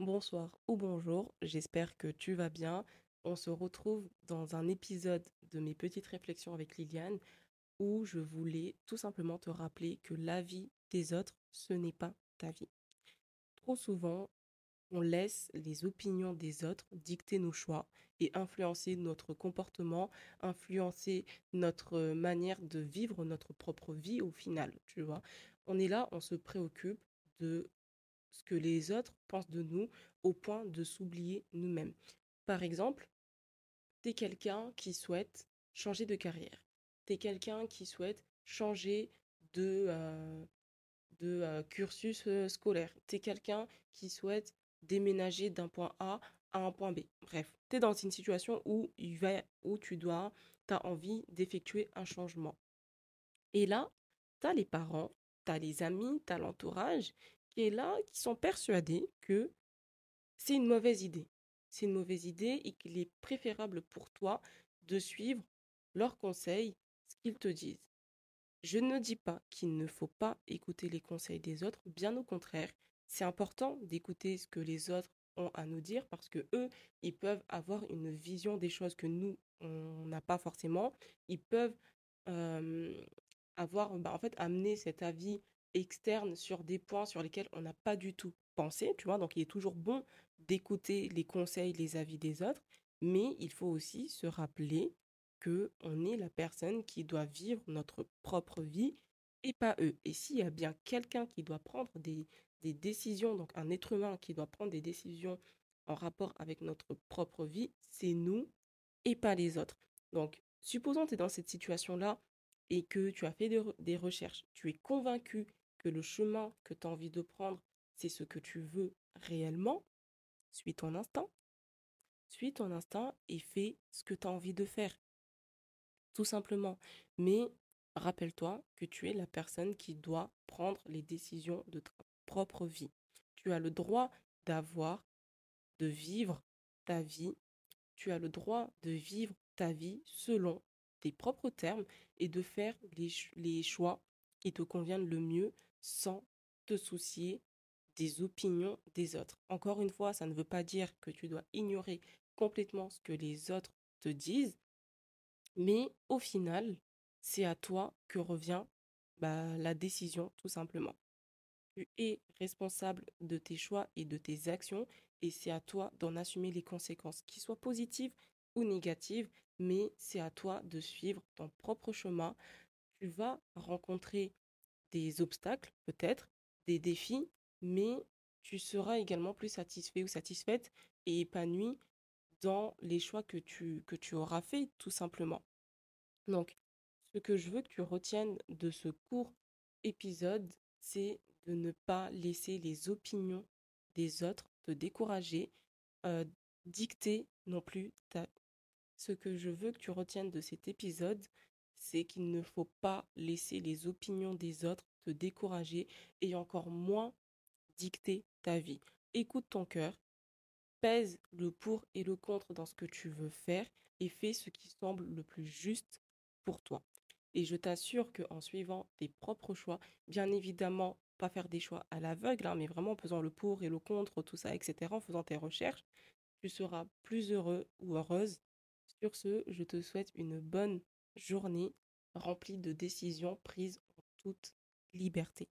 bonsoir ou bonjour, j'espère que tu vas bien. On se retrouve dans un épisode de mes petites réflexions avec Liliane où je voulais tout simplement te rappeler que la vie des autres, ce n'est pas ta vie. Trop souvent, on laisse les opinions des autres dicter nos choix et influencer notre comportement, influencer notre manière de vivre notre propre vie au final, tu vois. On est là, on se préoccupe de ce que les autres pensent de nous au point de s'oublier nous-mêmes. Par exemple, tu es quelqu'un qui souhaite changer de carrière. Tu es quelqu'un qui souhaite changer de, euh, de euh, cursus euh, scolaire. Tu es quelqu'un qui souhaite déménager d'un point A à un point B. Bref, tu es dans une situation où, il va, où tu dois, tu as envie d'effectuer un changement. Et là, tu as les parents, tu as les amis, tu as l'entourage qui est là, qui sont persuadés que c'est une mauvaise idée. C'est une mauvaise idée et qu'il est préférable pour toi de suivre leurs conseils, ce qu'ils te disent. Je ne dis pas qu'il ne faut pas écouter les conseils des autres, bien au contraire, c'est important d'écouter ce que les autres ont à nous dire parce que eux, ils peuvent avoir une vision des choses que nous, on n'a pas forcément. Ils peuvent avoir, bah, en fait, amener cet avis externe sur des points sur lesquels on n'a pas du tout pensé, tu vois? Donc, il est toujours bon d'écouter les conseils, les avis des autres, mais il faut aussi se rappeler que on est la personne qui doit vivre notre propre vie et pas eux. Et s'il y a bien quelqu'un qui doit prendre des, des décisions, donc un être humain qui doit prendre des décisions en rapport avec notre propre vie, c'est nous et pas les autres. Donc, supposons que tu es dans cette situation-là et que tu as fait des recherches, tu es convaincu que le chemin que tu as envie de prendre, c'est ce que tu veux réellement, suis ton instinct. Suis ton instinct et fais ce que tu as envie de faire. Tout simplement. Mais rappelle-toi que tu es la personne qui doit prendre les décisions de ta propre vie. Tu as le droit d'avoir, de vivre ta vie. Tu as le droit de vivre ta vie selon tes propres termes et de faire les, choix qui te conviennent le mieux sans te soucier des opinions des autres. Encore une fois, ça ne veut pas dire que tu dois ignorer complètement ce que les autres te disent, mais au final, c'est à toi que revient bah, la décision, tout simplement. Tu es responsable de tes choix et de tes actions, et c'est à toi d'en assumer les conséquences, qu'ils soient positives ou négatives, mais c'est à toi de suivre ton propre chemin. Tu vas rencontrer des obstacles, peut-être, des défis, mais tu seras également plus satisfait ou satisfaite et épanoui dans les choix que tu, que tu auras fait, tout simplement. Donc, ce que je veux que tu retiennes de ce court épisode, c'est de ne pas laisser les opinions des autres te décourager, euh, dicter non plus ta... Ce que je veux que tu retiennes de cet épisode, c'est qu'il ne faut pas laisser les opinions des autres te décourager et encore moins dicter ta vie. Écoute ton cœur, pèse le pour et le contre dans ce que tu veux faire et fais ce qui semble le plus juste pour toi. Et je t'assure qu'en suivant tes propres choix, bien évidemment, pas faire des choix à l'aveugle, hein, mais vraiment en faisant le pour et le contre, tout ça, etc., en faisant tes recherches, tu seras plus heureux ou heureuse. Sur ce, je te souhaite une bonne journée remplie de décisions prises en toute liberté.